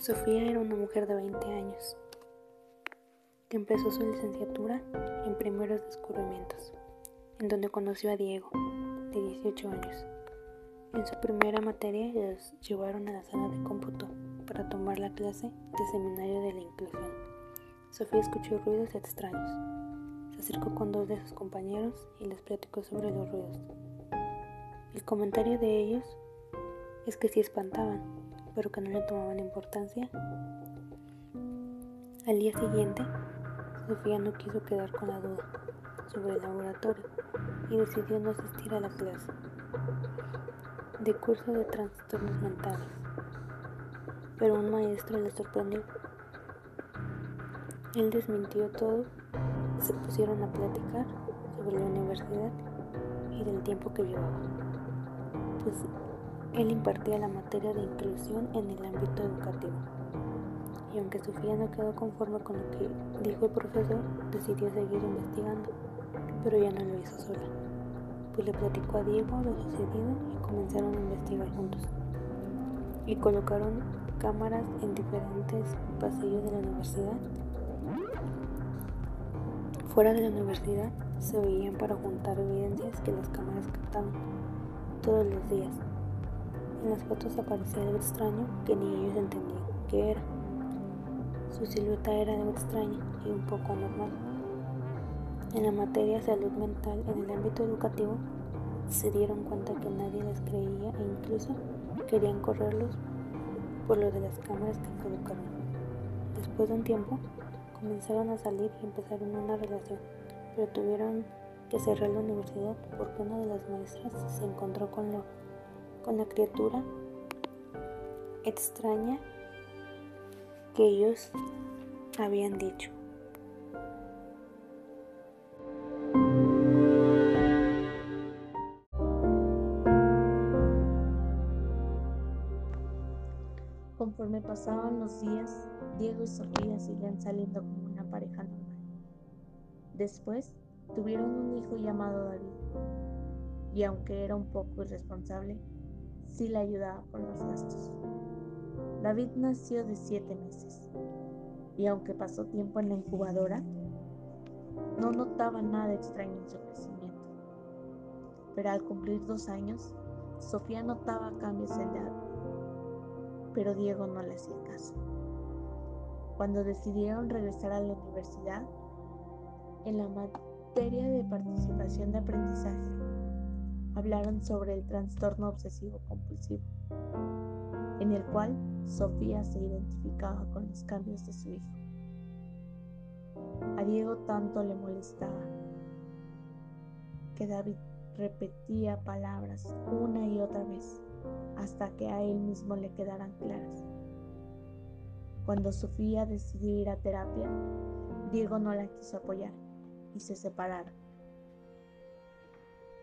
Sofía era una mujer de 20 años que empezó su licenciatura en primeros descubrimientos, en donde conoció a Diego, de 18 años. En su primera materia los llevaron a la sala de cómputo para tomar la clase de seminario de la inclusión. Sofía escuchó ruidos extraños. Se acercó con dos de sus compañeros y les platicó sobre los ruidos. El comentario de ellos es que sí espantaban, pero que no le tomaban importancia. Al día siguiente, Sofía no quiso quedar con la duda sobre el laboratorio y decidió no asistir a la clase de curso de trastornos mentales. Pero un maestro le sorprendió. Él desmintió todo, se pusieron a platicar sobre la universidad y del tiempo que llevaba. Pues él impartía la materia de inclusión en el ámbito educativo. Y aunque Sofía no quedó conforme con lo que dijo el profesor, decidió seguir investigando, pero ya no lo hizo sola, pues le platicó a Diego lo sucedido y comenzaron a investigar juntos. Y colocaron cámaras en diferentes pasillos de la universidad. Fuera de la universidad se veían para juntar evidencias que las cámaras captaban todos los días en las fotos aparecía algo extraño que ni ellos entendían qué era. Su silueta era algo extraña y un poco anormal. En la materia salud mental en el ámbito educativo se dieron cuenta que nadie les creía e incluso querían correrlos por lo de las cámaras que colocaron. Después de un tiempo comenzaron a salir y empezaron una relación, pero tuvieron que cerrar la universidad porque una de las maestras se encontró con lo con la criatura extraña que ellos habían dicho. Conforme pasaban los días, Diego y Sofía seguían saliendo como una pareja normal. Después tuvieron un hijo llamado David, y aunque era un poco irresponsable, sí le ayudaba con los gastos. David nació de siete meses y aunque pasó tiempo en la incubadora, no notaba nada extraño en su crecimiento. Pero al cumplir dos años, Sofía notaba cambios en David, pero Diego no le hacía caso. Cuando decidieron regresar a la universidad, en la materia de participación de aprendizaje, hablaron sobre el trastorno obsesivo compulsivo, en el cual Sofía se identificaba con los cambios de su hijo. A Diego tanto le molestaba que David repetía palabras una y otra vez hasta que a él mismo le quedaran claras. Cuando Sofía decidió ir a terapia, Diego no la quiso apoyar y se separaron.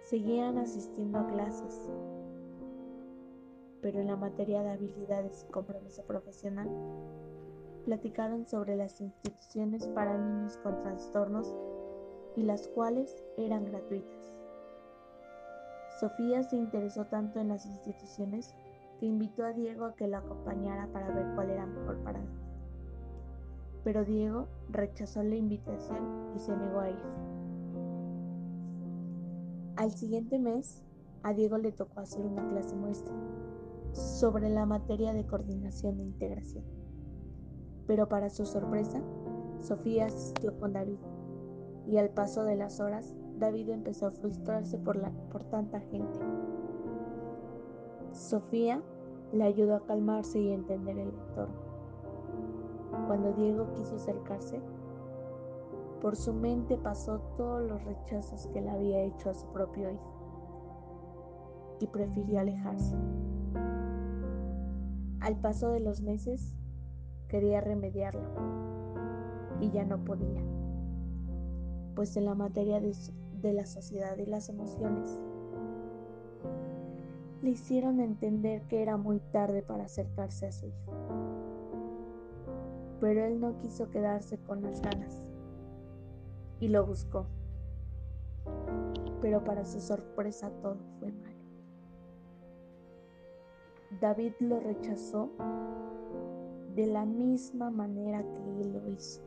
Seguían asistiendo a clases, pero en la materia de habilidades y compromiso profesional, platicaron sobre las instituciones para niños con trastornos y las cuales eran gratuitas. Sofía se interesó tanto en las instituciones que invitó a Diego a que lo acompañara para ver cuál era mejor para él. Pero Diego rechazó la invitación y se negó a ir. Al siguiente mes, a Diego le tocó hacer una clase muestra sobre la materia de coordinación e integración. Pero para su sorpresa, Sofía asistió con David y al paso de las horas, David empezó a frustrarse por, la, por tanta gente. Sofía le ayudó a calmarse y entender el entorno. Cuando Diego quiso acercarse, por su mente pasó todos los rechazos que le había hecho a su propio hijo y prefirió alejarse. Al paso de los meses, quería remediarlo y ya no podía, pues en la materia de, de la sociedad y las emociones, le hicieron entender que era muy tarde para acercarse a su hijo. Pero él no quiso quedarse con las ganas y lo buscó. Pero para su sorpresa todo fue malo. David lo rechazó de la misma manera que él lo hizo.